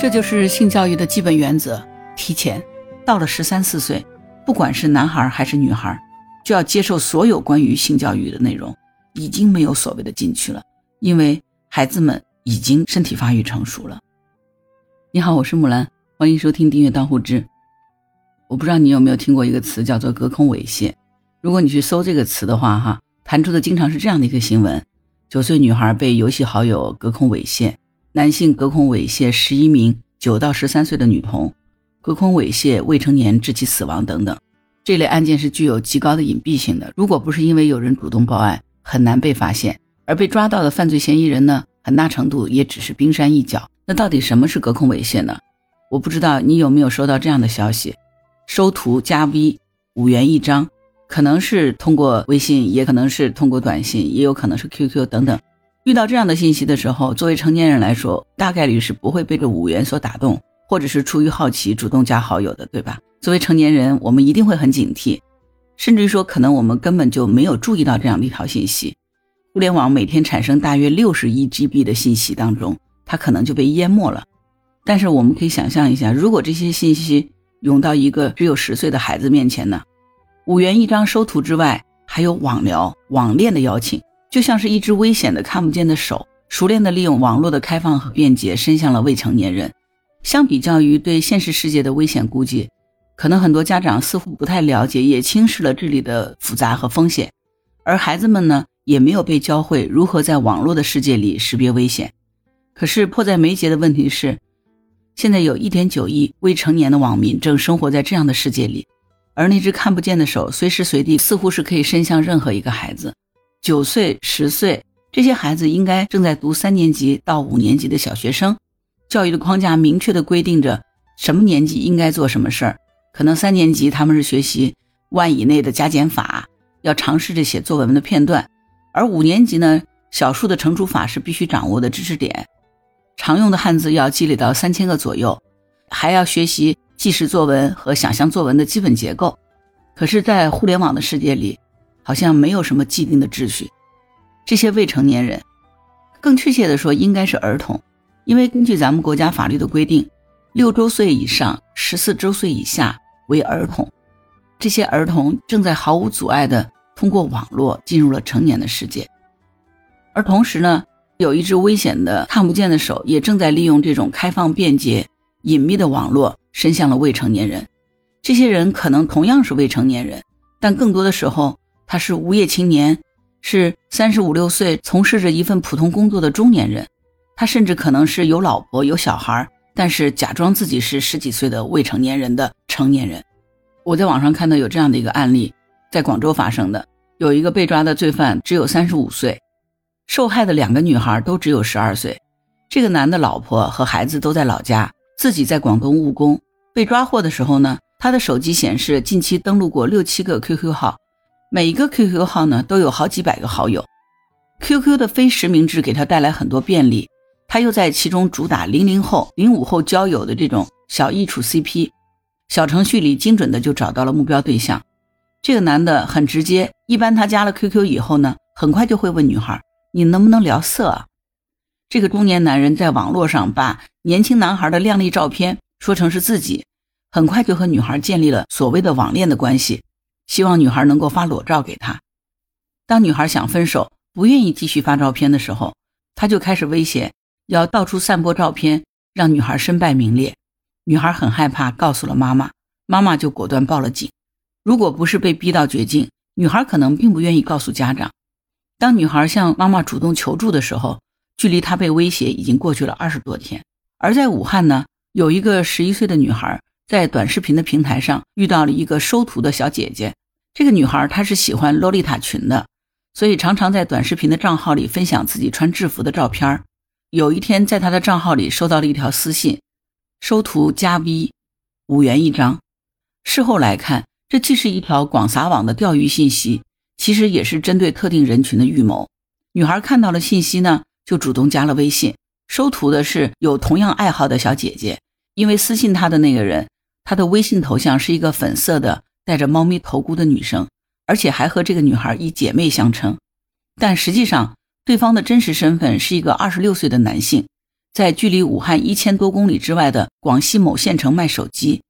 这就是性教育的基本原则：提前到了十三四岁，不管是男孩还是女孩，就要接受所有关于性教育的内容。已经没有所谓的禁区了，因为孩子们已经身体发育成熟了。你好，我是木兰，欢迎收听订阅当户知。我不知道你有没有听过一个词叫做隔空猥亵。如果你去搜这个词的话，哈，弹出的经常是这样的一个新闻：九岁女孩被游戏好友隔空猥亵。男性隔空猥亵十一名九到十三岁的女童，隔空猥亵未成年致其死亡等等。这类案件是具有极高的隐蔽性的，如果不是因为有人主动报案，很难被发现。而被抓到的犯罪嫌疑人呢，很大程度也只是冰山一角。那到底什么是隔空猥亵呢？我不知道你有没有收到这样的消息：收图加 V，五元一张，可能是通过微信，也可能是通过短信，也有可能是 QQ 等等。遇到这样的信息的时候，作为成年人来说，大概率是不会被这五元所打动，或者是出于好奇主动加好友的，对吧？作为成年人，我们一定会很警惕，甚至于说，可能我们根本就没有注意到这样的一条信息。互联网每天产生大约六十亿 GB 的信息当中，它可能就被淹没了。但是我们可以想象一下，如果这些信息涌到一个只有十岁的孩子面前呢？五元一张收图之外，还有网聊、网恋的邀请。就像是一只危险的看不见的手，熟练的利用网络的开放和便捷，伸向了未成年人。相比较于对现实世界的危险估计，可能很多家长似乎不太了解，也轻视了这里的复杂和风险。而孩子们呢，也没有被教会如何在网络的世界里识别危险。可是迫在眉睫的问题是，现在有一点九亿未成年的网民正生活在这样的世界里，而那只看不见的手，随时随地似乎是可以伸向任何一个孩子。九岁、十岁，这些孩子应该正在读三年级到五年级的小学生。教育的框架明确的规定着什么年纪应该做什么事儿。可能三年级他们是学习万以内的加减法，要尝试着写作文的片段；而五年级呢，小数的乘除法是必须掌握的知识点，常用的汉字要积累到三千个左右，还要学习记实作文和想象作文的基本结构。可是，在互联网的世界里，好像没有什么既定的秩序，这些未成年人，更确切的说应该是儿童，因为根据咱们国家法律的规定，六周岁以上、十四周岁以下为儿童，这些儿童正在毫无阻碍的通过网络进入了成年的世界，而同时呢，有一只危险的看不见的手也正在利用这种开放、便捷、隐秘的网络伸向了未成年人，这些人可能同样是未成年人，但更多的时候。他是无业青年，是三十五六岁从事着一份普通工作的中年人，他甚至可能是有老婆有小孩，但是假装自己是十几岁的未成年人的成年人。我在网上看到有这样的一个案例，在广州发生的，有一个被抓的罪犯只有三十五岁，受害的两个女孩都只有十二岁，这个男的老婆和孩子都在老家，自己在广东务工。被抓获的时候呢，他的手机显示近期登录过六七个 QQ 号。每一个 QQ 号呢都有好几百个好友，QQ 的非实名制给他带来很多便利，他又在其中主打零零后、零五后交友的这种小易处 CP，小程序里精准的就找到了目标对象。这个男的很直接，一般他加了 QQ 以后呢，很快就会问女孩：“你能不能聊色啊？”这个中年男人在网络上把年轻男孩的靓丽照片说成是自己，很快就和女孩建立了所谓的网恋的关系。希望女孩能够发裸照给他。当女孩想分手，不愿意继续发照片的时候，他就开始威胁，要到处散播照片，让女孩身败名裂。女孩很害怕，告诉了妈妈，妈妈就果断报了警。如果不是被逼到绝境，女孩可能并不愿意告诉家长。当女孩向妈妈主动求助的时候，距离她被威胁已经过去了二十多天。而在武汉呢，有一个十一岁的女孩在短视频的平台上遇到了一个收徒的小姐姐。这个女孩她是喜欢洛丽塔裙的，所以常常在短视频的账号里分享自己穿制服的照片。有一天，在她的账号里收到了一条私信，收图加 V，五元一张。事后来看，这既是一条广撒网的钓鱼信息，其实也是针对特定人群的预谋。女孩看到了信息呢，就主动加了微信。收图的是有同样爱好的小姐姐，因为私信她的那个人，她的微信头像是一个粉色的。戴着猫咪头箍的女生，而且还和这个女孩以姐妹相称，但实际上对方的真实身份是一个二十六岁的男性。在距离武汉一千多公里之外的广西某县城卖手机。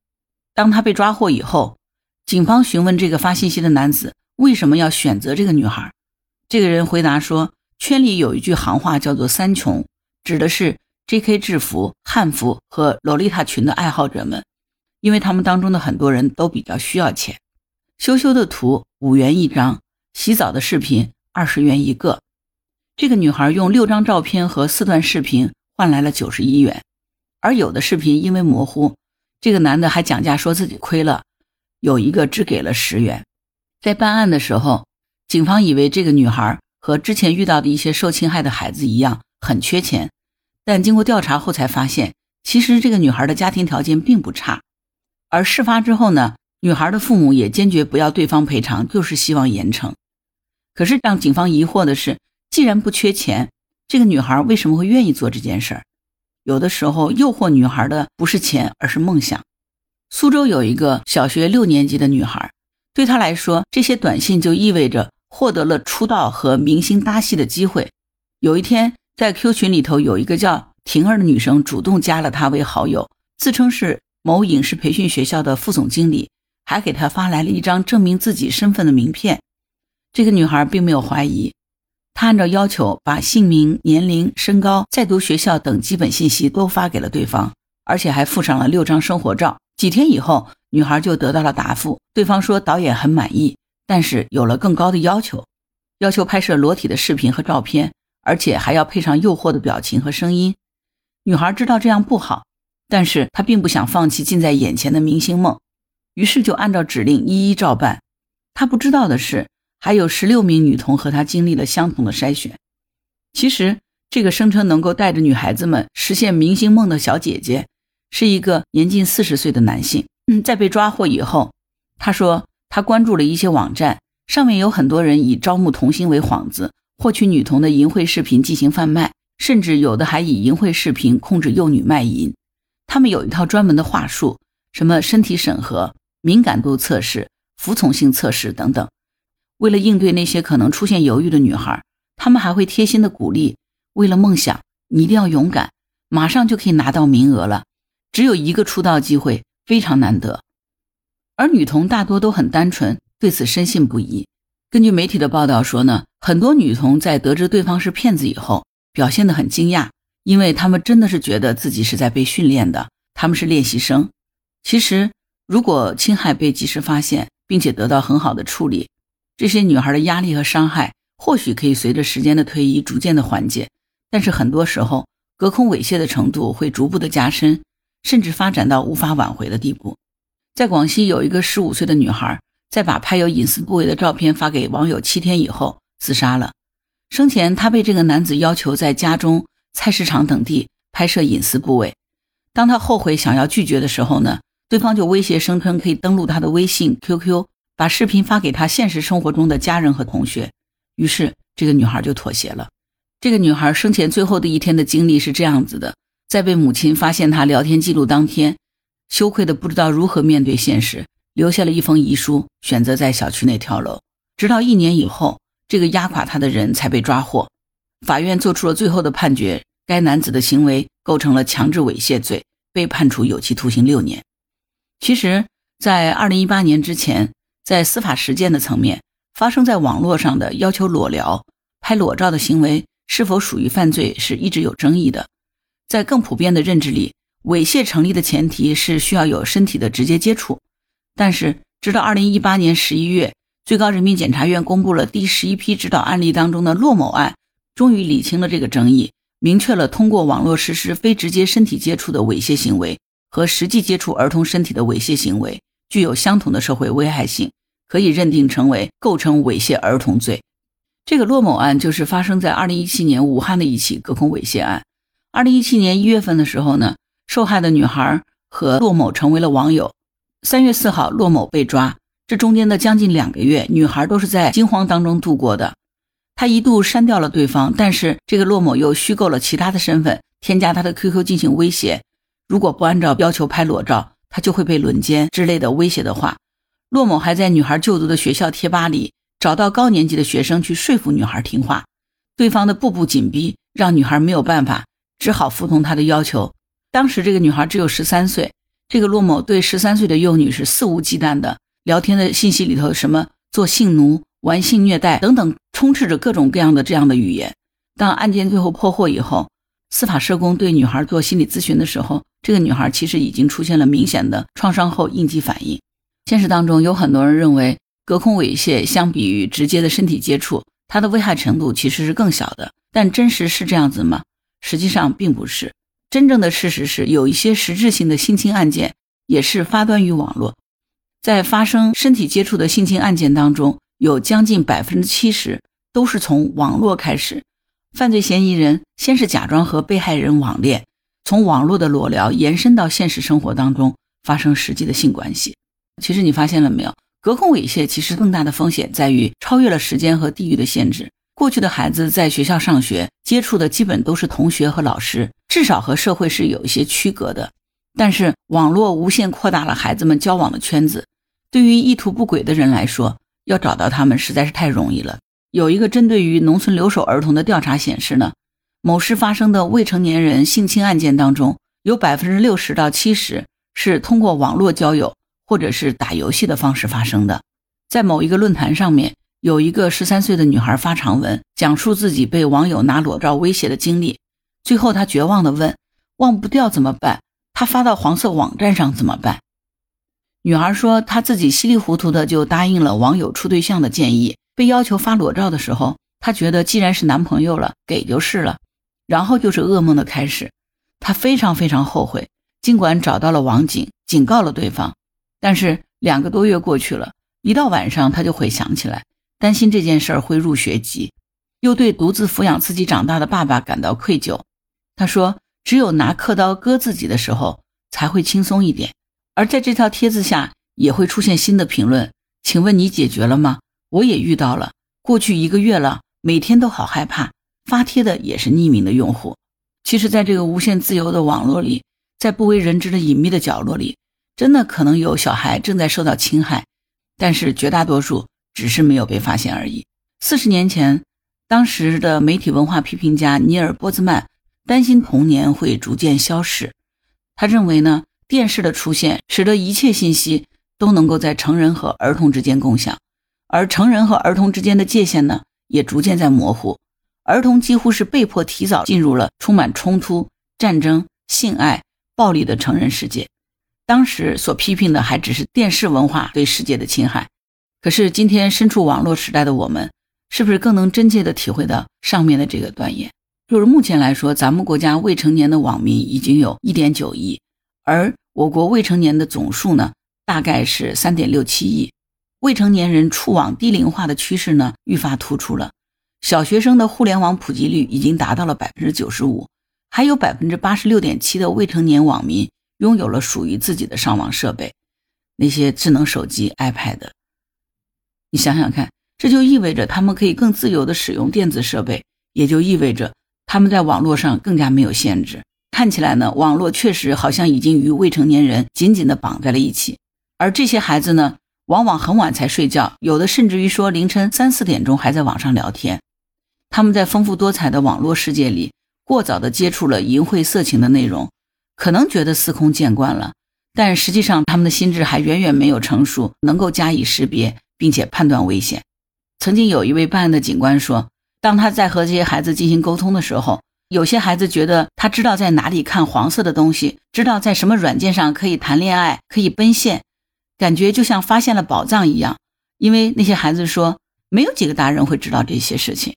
当他被抓获以后，警方询问这个发信息的男子为什么要选择这个女孩，这个人回答说：“圈里有一句行话叫做‘三穷’，指的是 J.K. 制服、汉服和洛丽塔裙的爱好者们，因为他们当中的很多人都比较需要钱。羞羞的图五元一张，洗澡的视频二十元一个。这个女孩用六张照片和四段视频。”换来了九十一元，而有的视频因为模糊，这个男的还讲价说自己亏了，有一个只给了十元。在办案的时候，警方以为这个女孩和之前遇到的一些受侵害的孩子一样很缺钱，但经过调查后才发现，其实这个女孩的家庭条件并不差。而事发之后呢，女孩的父母也坚决不要对方赔偿，就是希望严惩。可是让警方疑惑的是，既然不缺钱。这个女孩为什么会愿意做这件事儿？有的时候诱惑女孩的不是钱，而是梦想。苏州有一个小学六年级的女孩，对她来说，这些短信就意味着获得了出道和明星搭戏的机会。有一天，在 Q 群里头，有一个叫婷儿的女生主动加了她为好友，自称是某影视培训学校的副总经理，还给她发来了一张证明自己身份的名片。这个女孩并没有怀疑。她按照要求把姓名、年龄、身高、在读学校等基本信息都发给了对方，而且还附上了六张生活照。几天以后，女孩就得到了答复，对方说导演很满意，但是有了更高的要求，要求拍摄裸体的视频和照片，而且还要配上诱惑的表情和声音。女孩知道这样不好，但是他并不想放弃近在眼前的明星梦，于是就按照指令一一照办。他不知道的是。还有十六名女童和他经历了相同的筛选。其实，这个声称能够带着女孩子们实现明星梦的小姐姐，是一个年近四十岁的男性。嗯，在被抓获以后，他说他关注了一些网站，上面有很多人以招募童星为幌子，获取女童的淫秽视频进行贩卖，甚至有的还以淫秽视频控制幼女卖淫。他们有一套专门的话术，什么身体审核、敏感度测试、服从性测试等等。为了应对那些可能出现犹豫的女孩，他们还会贴心的鼓励：为了梦想，你一定要勇敢，马上就可以拿到名额了。只有一个出道机会，非常难得。而女童大多都很单纯，对此深信不疑。根据媒体的报道说呢，很多女童在得知对方是骗子以后，表现得很惊讶，因为他们真的是觉得自己是在被训练的，他们是练习生。其实，如果侵害被及时发现，并且得到很好的处理，这些女孩的压力和伤害或许可以随着时间的推移逐渐的缓解，但是很多时候隔空猥亵的程度会逐步的加深，甚至发展到无法挽回的地步。在广西有一个十五岁的女孩，在把拍有隐私部位的照片发给网友七天以后自杀了。生前她被这个男子要求在家中、菜市场等地拍摄隐私部位，当他后悔想要拒绝的时候呢，对方就威胁声称可以登录他的微信、QQ。把视频发给他现实生活中的家人和同学，于是这个女孩就妥协了。这个女孩生前最后的一天的经历是这样子的：在被母亲发现她聊天记录当天，羞愧的不知道如何面对现实，留下了一封遗书，选择在小区内跳楼。直到一年以后，这个压垮她的人才被抓获。法院做出了最后的判决：该男子的行为构成了强制猥亵罪，被判处有期徒刑六年。其实，在二零一八年之前。在司法实践的层面，发生在网络上的要求裸聊、拍裸照的行为是否属于犯罪，是一直有争议的。在更普遍的认知里，猥亵成立的前提是需要有身体的直接接触。但是，直到二零一八年十一月，最高人民检察院公布了第十一批指导案例当中的骆某案，终于理清了这个争议，明确了通过网络实施非直接身体接触的猥亵行为和实际接触儿童身体的猥亵行为具有相同的社会危害性。可以认定成为构成猥亵儿童罪。这个骆某案就是发生在二零一七年武汉的一起隔空猥亵案。二零一七年一月份的时候呢，受害的女孩和骆某成为了网友。三月四号，骆某被抓，这中间的将近两个月，女孩都是在惊慌当中度过的。他一度删掉了对方，但是这个骆某又虚构了其他的身份，添加他的 QQ 进行威胁，如果不按照要求拍裸照，他就会被轮奸之类的威胁的话。骆某还在女孩就读的学校贴吧里找到高年级的学生去说服女孩听话，对方的步步紧逼让女孩没有办法，只好服从他的要求。当时这个女孩只有十三岁，这个骆某对十三岁的幼女是肆无忌惮的，聊天的信息里头什么做性奴、玩性虐待等等，充斥着各种各样的这样的语言。当案件最后破获以后，司法社工对女孩做心理咨询的时候，这个女孩其实已经出现了明显的创伤后应激反应。现实当中有很多人认为，隔空猥亵相比于直接的身体接触，它的危害程度其实是更小的。但真实是这样子吗？实际上并不是。真正的事实是，有一些实质性的性侵案件也是发端于网络。在发生身体接触的性侵案件当中，有将近百分之七十都是从网络开始。犯罪嫌疑人先是假装和被害人网恋，从网络的裸聊延伸到现实生活当中发生实际的性关系。其实你发现了没有？隔空猥亵其实更大的风险在于超越了时间和地域的限制。过去的孩子在学校上学接触的基本都是同学和老师，至少和社会是有一些区隔的。但是网络无限扩大了孩子们交往的圈子，对于意图不轨的人来说，要找到他们实在是太容易了。有一个针对于农村留守儿童的调查显示呢，某市发生的未成年人性侵案件当中，有百分之六十到七十是通过网络交友或者是打游戏的方式发生的。在某一个论坛上面。有一个十三岁的女孩发长文，讲述自己被网友拿裸照威胁的经历。最后，她绝望地问：“忘不掉怎么办？她发到黄色网站上怎么办？”女孩说：“她自己稀里糊涂的就答应了网友处对象的建议。被要求发裸照的时候，她觉得既然是男朋友了，给就是了。然后就是噩梦的开始。她非常非常后悔，尽管找到了网警，警告了对方，但是两个多月过去了，一到晚上她就会想起来。”担心这件事儿会入学籍，又对独自抚养自己长大的爸爸感到愧疚。他说：“只有拿刻刀割自己的时候才会轻松一点。”而在这条帖子下也会出现新的评论：“请问你解决了吗？我也遇到了，过去一个月了，每天都好害怕。发帖的也是匿名的用户。其实，在这个无限自由的网络里，在不为人知的隐秘的角落里，真的可能有小孩正在受到侵害，但是绝大多数。”只是没有被发现而已。四十年前，当时的媒体文化批评家尼尔·波兹曼担心童年会逐渐消逝。他认为呢，电视的出现使得一切信息都能够在成人和儿童之间共享，而成人和儿童之间的界限呢，也逐渐在模糊。儿童几乎是被迫提早进入了充满冲突、战争、性爱、暴力的成人世界。当时所批评的还只是电视文化对世界的侵害。可是今天身处网络时代的我们，是不是更能真切地体会到上面的这个断言？就是目前来说，咱们国家未成年的网民已经有一点九亿，而我国未成年的总数呢，大概是三点六七亿。未成年人触网低龄化的趋势呢，愈发突出了。小学生的互联网普及率已经达到了百分之九十五，还有百分之八十六点七的未成年网民拥有了属于自己的上网设备，那些智能手机、iPad。你想想看，这就意味着他们可以更自由地使用电子设备，也就意味着他们在网络上更加没有限制。看起来呢，网络确实好像已经与未成年人紧紧地绑在了一起。而这些孩子呢，往往很晚才睡觉，有的甚至于说凌晨三四点钟还在网上聊天。他们在丰富多彩的网络世界里，过早地接触了淫秽色情的内容，可能觉得司空见惯了，但实际上他们的心智还远远没有成熟，能够加以识别。并且判断危险。曾经有一位办案的警官说，当他在和这些孩子进行沟通的时候，有些孩子觉得他知道在哪里看黄色的东西，知道在什么软件上可以谈恋爱、可以奔现，感觉就像发现了宝藏一样。因为那些孩子说，没有几个大人会知道这些事情。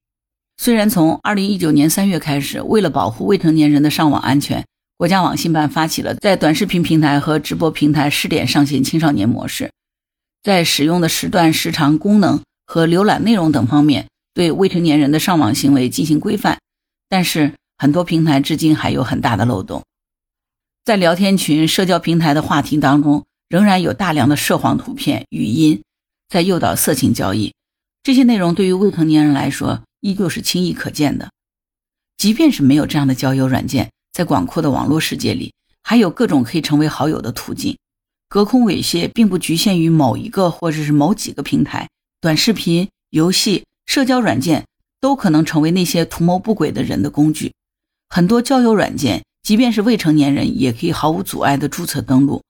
虽然从二零一九年三月开始，为了保护未成年人的上网安全，国家网信办发起了在短视频平台和直播平台试点上线青少年模式。在使用的时段、时长、功能和浏览内容等方面，对未成年人的上网行为进行规范，但是很多平台至今还有很大的漏洞。在聊天群、社交平台的话题当中，仍然有大量的涉黄图片、语音，在诱导色情交易。这些内容对于未成年人来说，依旧是轻易可见的。即便是没有这样的交友软件，在广阔的网络世界里，还有各种可以成为好友的途径。隔空猥亵并不局限于某一个或者是某几个平台，短视频、游戏、社交软件都可能成为那些图谋不轨的人的工具。很多交友软件，即便是未成年人，也可以毫无阻碍的注册登录。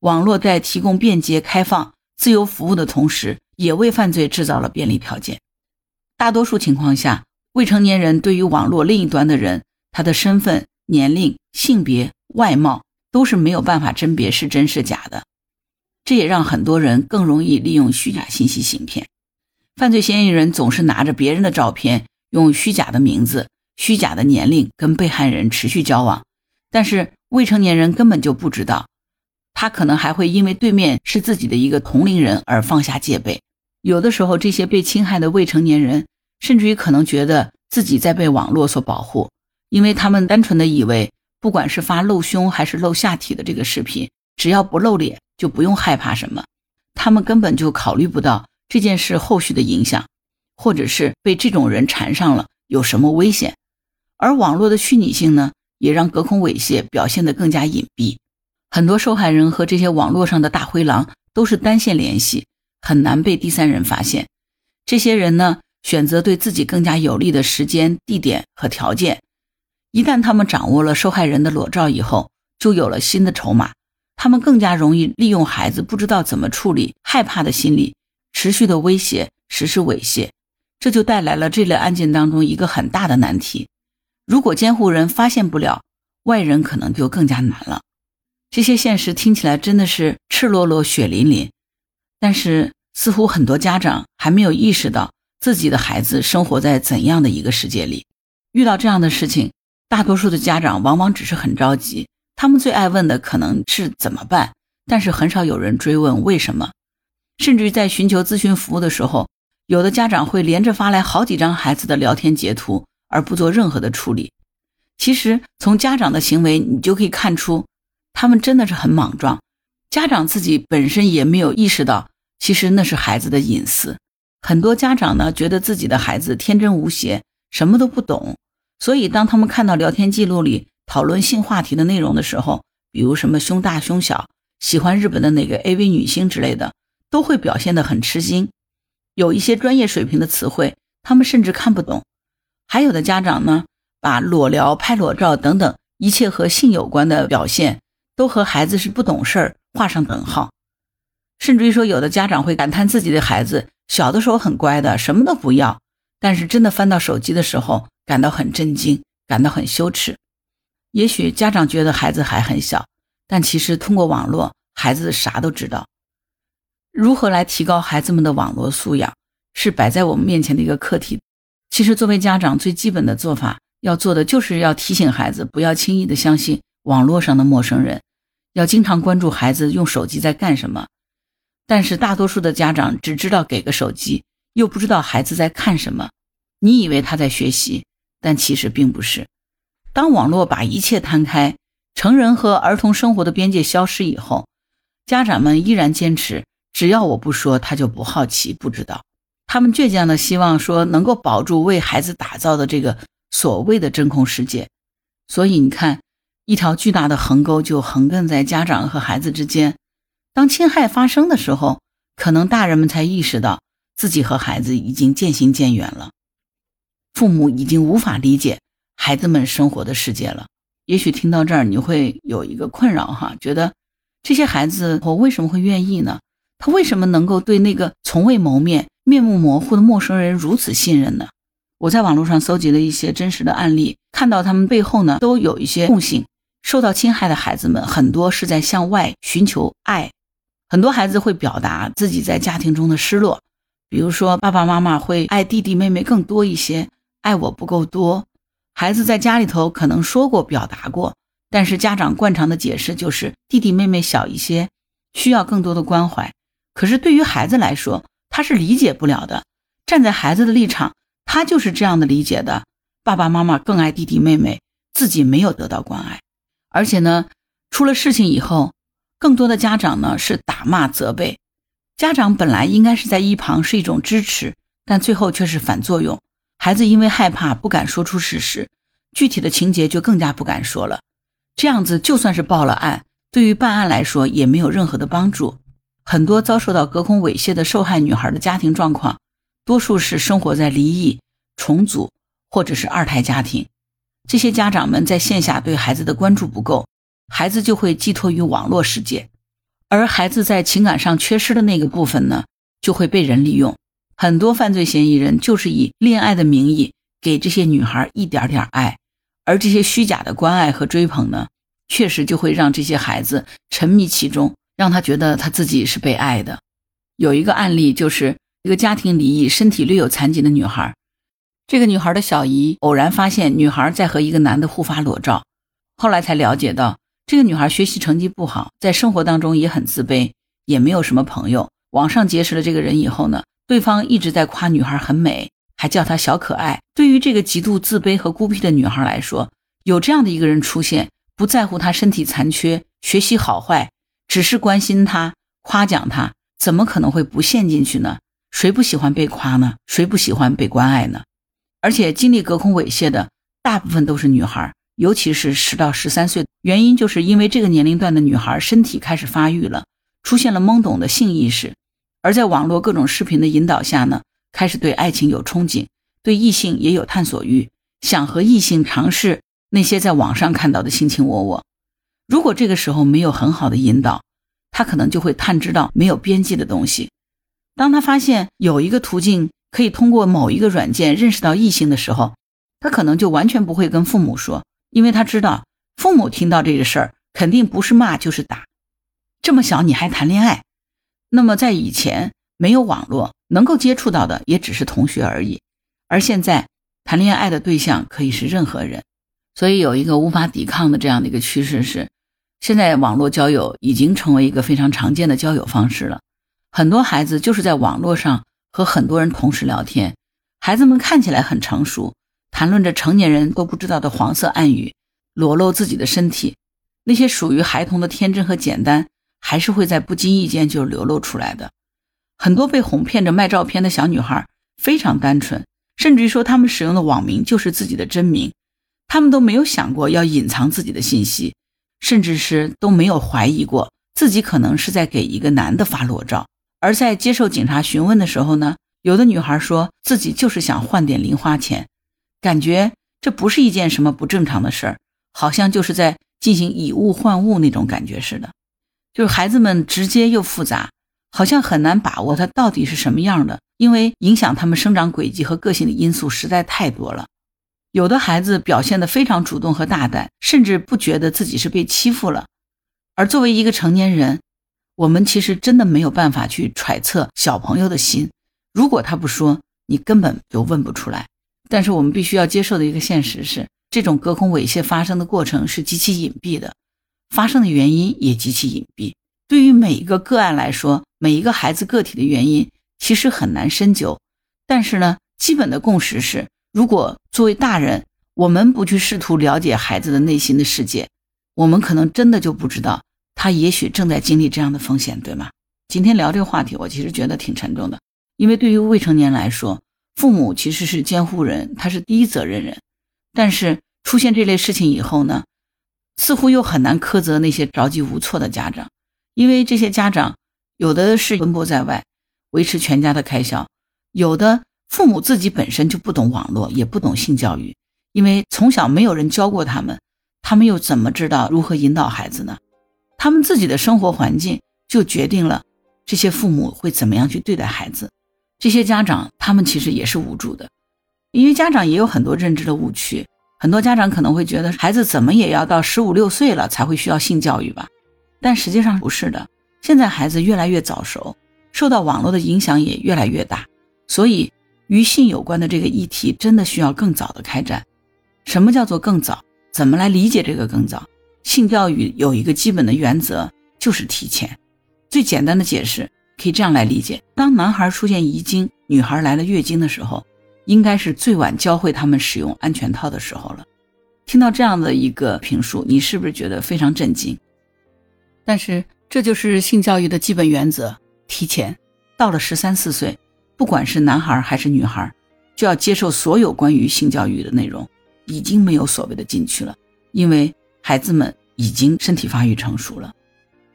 网络在提供便捷、开放、自由服务的同时，也为犯罪制造了便利条件。大多数情况下，未成年人对于网络另一端的人，他的身份、年龄、性别、外貌都是没有办法甄别是真是假的。这也让很多人更容易利用虚假信息行骗。犯罪嫌疑人总是拿着别人的照片，用虚假的名字、虚假的年龄跟被害人持续交往，但是未成年人根本就不知道。他可能还会因为对面是自己的一个同龄人而放下戒备。有的时候，这些被侵害的未成年人，甚至于可能觉得自己在被网络所保护，因为他们单纯的以为，不管是发露胸还是露下体的这个视频，只要不露脸，就不用害怕什么。他们根本就考虑不到这件事后续的影响，或者是被这种人缠上了有什么危险。而网络的虚拟性呢，也让隔空猥亵表现得更加隐蔽。很多受害人和这些网络上的大灰狼都是单线联系，很难被第三人发现。这些人呢，选择对自己更加有利的时间、地点和条件。一旦他们掌握了受害人的裸照以后，就有了新的筹码。他们更加容易利用孩子不知道怎么处理、害怕的心理，持续的威胁、实施猥亵。这就带来了这类案件当中一个很大的难题：如果监护人发现不了，外人可能就更加难了。这些现实听起来真的是赤裸裸、血淋淋，但是似乎很多家长还没有意识到自己的孩子生活在怎样的一个世界里。遇到这样的事情，大多数的家长往往只是很着急，他们最爱问的可能是怎么办，但是很少有人追问为什么。甚至于在寻求咨询服务的时候，有的家长会连着发来好几张孩子的聊天截图，而不做任何的处理。其实从家长的行为，你就可以看出。他们真的是很莽撞，家长自己本身也没有意识到，其实那是孩子的隐私。很多家长呢，觉得自己的孩子天真无邪，什么都不懂，所以当他们看到聊天记录里讨论性话题的内容的时候，比如什么胸大胸小、喜欢日本的哪个 AV 女星之类的，都会表现得很吃惊。有一些专业水平的词汇，他们甚至看不懂。还有的家长呢，把裸聊、拍裸照等等一切和性有关的表现。都和孩子是不懂事儿画上等号，甚至于说，有的家长会感叹自己的孩子小的时候很乖的，什么都不要，但是真的翻到手机的时候，感到很震惊，感到很羞耻。也许家长觉得孩子还很小，但其实通过网络，孩子啥都知道。如何来提高孩子们的网络素养，是摆在我们面前的一个课题。其实，作为家长，最基本的做法要做的，就是要提醒孩子不要轻易的相信网络上的陌生人。要经常关注孩子用手机在干什么，但是大多数的家长只知道给个手机，又不知道孩子在看什么。你以为他在学习，但其实并不是。当网络把一切摊开，成人和儿童生活的边界消失以后，家长们依然坚持，只要我不说，他就不好奇、不知道。他们倔强的希望说能够保住为孩子打造的这个所谓的真空世界。所以你看。一条巨大的横沟就横亘在家长和孩子之间。当侵害发生的时候，可能大人们才意识到自己和孩子已经渐行渐远了，父母已经无法理解孩子们生活的世界了。也许听到这儿，你会有一个困扰哈，觉得这些孩子我为什么会愿意呢？他为什么能够对那个从未谋面、面目模糊的陌生人如此信任呢？我在网络上搜集了一些真实的案例，看到他们背后呢都有一些共性。受到侵害的孩子们很多是在向外寻求爱，很多孩子会表达自己在家庭中的失落，比如说爸爸妈妈会爱弟弟妹妹更多一些，爱我不够多。孩子在家里头可能说过表达过，但是家长惯常的解释就是弟弟妹妹小一些，需要更多的关怀。可是对于孩子来说，他是理解不了的。站在孩子的立场，他就是这样的理解的：爸爸妈妈更爱弟弟妹妹，自己没有得到关爱。而且呢，出了事情以后，更多的家长呢是打骂责备。家长本来应该是在一旁是一种支持，但最后却是反作用。孩子因为害怕不敢说出事实，具体的情节就更加不敢说了。这样子就算是报了案，对于办案来说也没有任何的帮助。很多遭受到隔空猥亵的受害女孩的家庭状况，多数是生活在离异、重组或者是二胎家庭。这些家长们在线下对孩子的关注不够，孩子就会寄托于网络世界，而孩子在情感上缺失的那个部分呢，就会被人利用。很多犯罪嫌疑人就是以恋爱的名义给这些女孩一点点爱，而这些虚假的关爱和追捧呢，确实就会让这些孩子沉迷其中，让他觉得他自己是被爱的。有一个案例就是一个家庭离异、身体略有残疾的女孩，这个女孩的小姨偶然发现女孩在和一个男的互发裸照，后来才了解到这个女孩学习成绩不好，在生活当中也很自卑，也没有什么朋友。网上结识了这个人以后呢？对方一直在夸女孩很美，还叫她小可爱。对于这个极度自卑和孤僻的女孩来说，有这样的一个人出现，不在乎她身体残缺、学习好坏，只是关心她、夸奖她，怎么可能会不陷进去呢？谁不喜欢被夸呢？谁不喜欢被关爱呢？而且经历隔空猥亵的大部分都是女孩，尤其是十到十三岁，原因就是因为这个年龄段的女孩身体开始发育了，出现了懵懂的性意识。而在网络各种视频的引导下呢，开始对爱情有憧憬，对异性也有探索欲，想和异性尝试那些在网上看到的卿卿我我。如果这个时候没有很好的引导，他可能就会探知到没有边际的东西。当他发现有一个途径可以通过某一个软件认识到异性的时候，他可能就完全不会跟父母说，因为他知道父母听到这个事儿肯定不是骂就是打。这么小你还谈恋爱？那么在以前没有网络，能够接触到的也只是同学而已。而现在谈恋爱的对象可以是任何人，所以有一个无法抵抗的这样的一个趋势是，现在网络交友已经成为一个非常常见的交友方式了。很多孩子就是在网络上和很多人同时聊天，孩子们看起来很成熟，谈论着成年人都不知道的黄色暗语，裸露自己的身体，那些属于孩童的天真和简单。还是会在不经意间就流露出来的。很多被哄骗着卖照片的小女孩非常单纯，甚至于说他们使用的网名就是自己的真名，他们都没有想过要隐藏自己的信息，甚至是都没有怀疑过自己可能是在给一个男的发裸照。而在接受警察询问的时候呢，有的女孩说自己就是想换点零花钱，感觉这不是一件什么不正常的事儿，好像就是在进行以物换物那种感觉似的。就是孩子们直接又复杂，好像很难把握他到底是什么样的，因为影响他们生长轨迹和个性的因素实在太多了。有的孩子表现得非常主动和大胆，甚至不觉得自己是被欺负了。而作为一个成年人，我们其实真的没有办法去揣测小朋友的心。如果他不说，你根本就问不出来。但是我们必须要接受的一个现实是，这种隔空猥亵发生的过程是极其隐蔽的。发生的原因也极其隐蔽，对于每一个个案来说，每一个孩子个体的原因其实很难深究。但是呢，基本的共识是，如果作为大人，我们不去试图了解孩子的内心的世界，我们可能真的就不知道他也许正在经历这样的风险，对吗？今天聊这个话题，我其实觉得挺沉重的，因为对于未成年来说，父母其实是监护人，他是第一责任人。但是出现这类事情以后呢？似乎又很难苛责那些着急无措的家长，因为这些家长有的是奔波在外，维持全家的开销；有的父母自己本身就不懂网络，也不懂性教育，因为从小没有人教过他们，他们又怎么知道如何引导孩子呢？他们自己的生活环境就决定了这些父母会怎么样去对待孩子。这些家长他们其实也是无助的，因为家长也有很多认知的误区。很多家长可能会觉得孩子怎么也要到十五六岁了才会需要性教育吧，但实际上不是的。现在孩子越来越早熟，受到网络的影响也越来越大，所以与性有关的这个议题真的需要更早的开展。什么叫做更早？怎么来理解这个更早？性教育有一个基本的原则，就是提前。最简单的解释可以这样来理解：当男孩出现遗精，女孩来了月经的时候。应该是最晚教会他们使用安全套的时候了。听到这样的一个评述，你是不是觉得非常震惊？但是这就是性教育的基本原则：提前到了十三四岁，不管是男孩还是女孩，就要接受所有关于性教育的内容。已经没有所谓的禁区了，因为孩子们已经身体发育成熟了。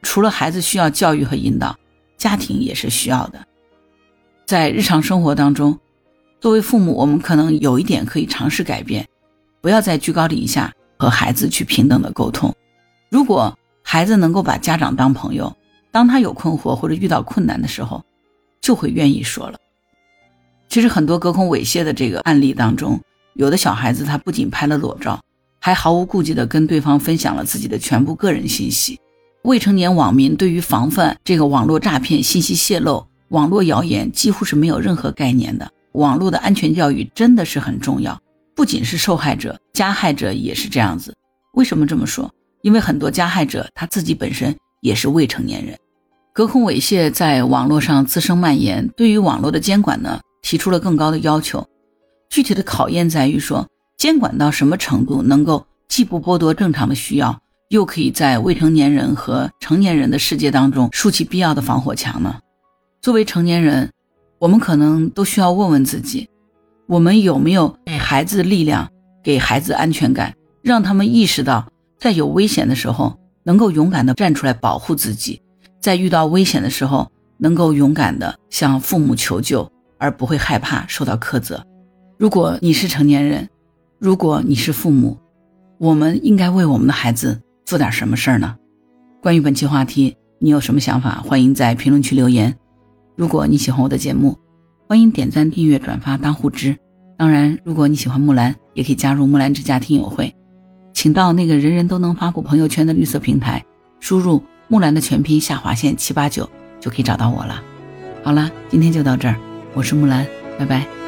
除了孩子需要教育和引导，家庭也是需要的。在日常生活当中。作为父母，我们可能有一点可以尝试改变，不要再居高临下和孩子去平等的沟通。如果孩子能够把家长当朋友，当他有困惑或者遇到困难的时候，就会愿意说了。其实很多隔空猥亵的这个案例当中，有的小孩子他不仅拍了裸照，还毫无顾忌地跟对方分享了自己的全部个人信息。未成年网民对于防范这个网络诈骗、信息泄露、网络谣言几乎是没有任何概念的。网络的安全教育真的是很重要，不仅是受害者，加害者也是这样子。为什么这么说？因为很多加害者他自己本身也是未成年人。隔空猥亵在网络上滋生蔓延，对于网络的监管呢，提出了更高的要求。具体的考验在于说，监管到什么程度，能够既不剥夺正常的需要，又可以在未成年人和成年人的世界当中竖起必要的防火墙呢？作为成年人，我们可能都需要问问自己：我们有没有给孩子力量，给孩子安全感，让他们意识到，在有危险的时候，能够勇敢地站出来保护自己。在遇到危险的时候，能够勇敢地向父母求救，而不会害怕受到苛责。如果你是成年人，如果你是父母，我们应该为我们的孩子做点什么事儿呢？关于本期话题，你有什么想法？欢迎在评论区留言。如果你喜欢我的节目，欢迎点赞、订阅、转发、当护知。当然，如果你喜欢木兰，也可以加入木兰之家听友会，请到那个人人都能发布朋友圈的绿色平台，输入。木兰的全拼下划线七八九就可以找到我了。好了，今天就到这儿，我是木兰，拜拜。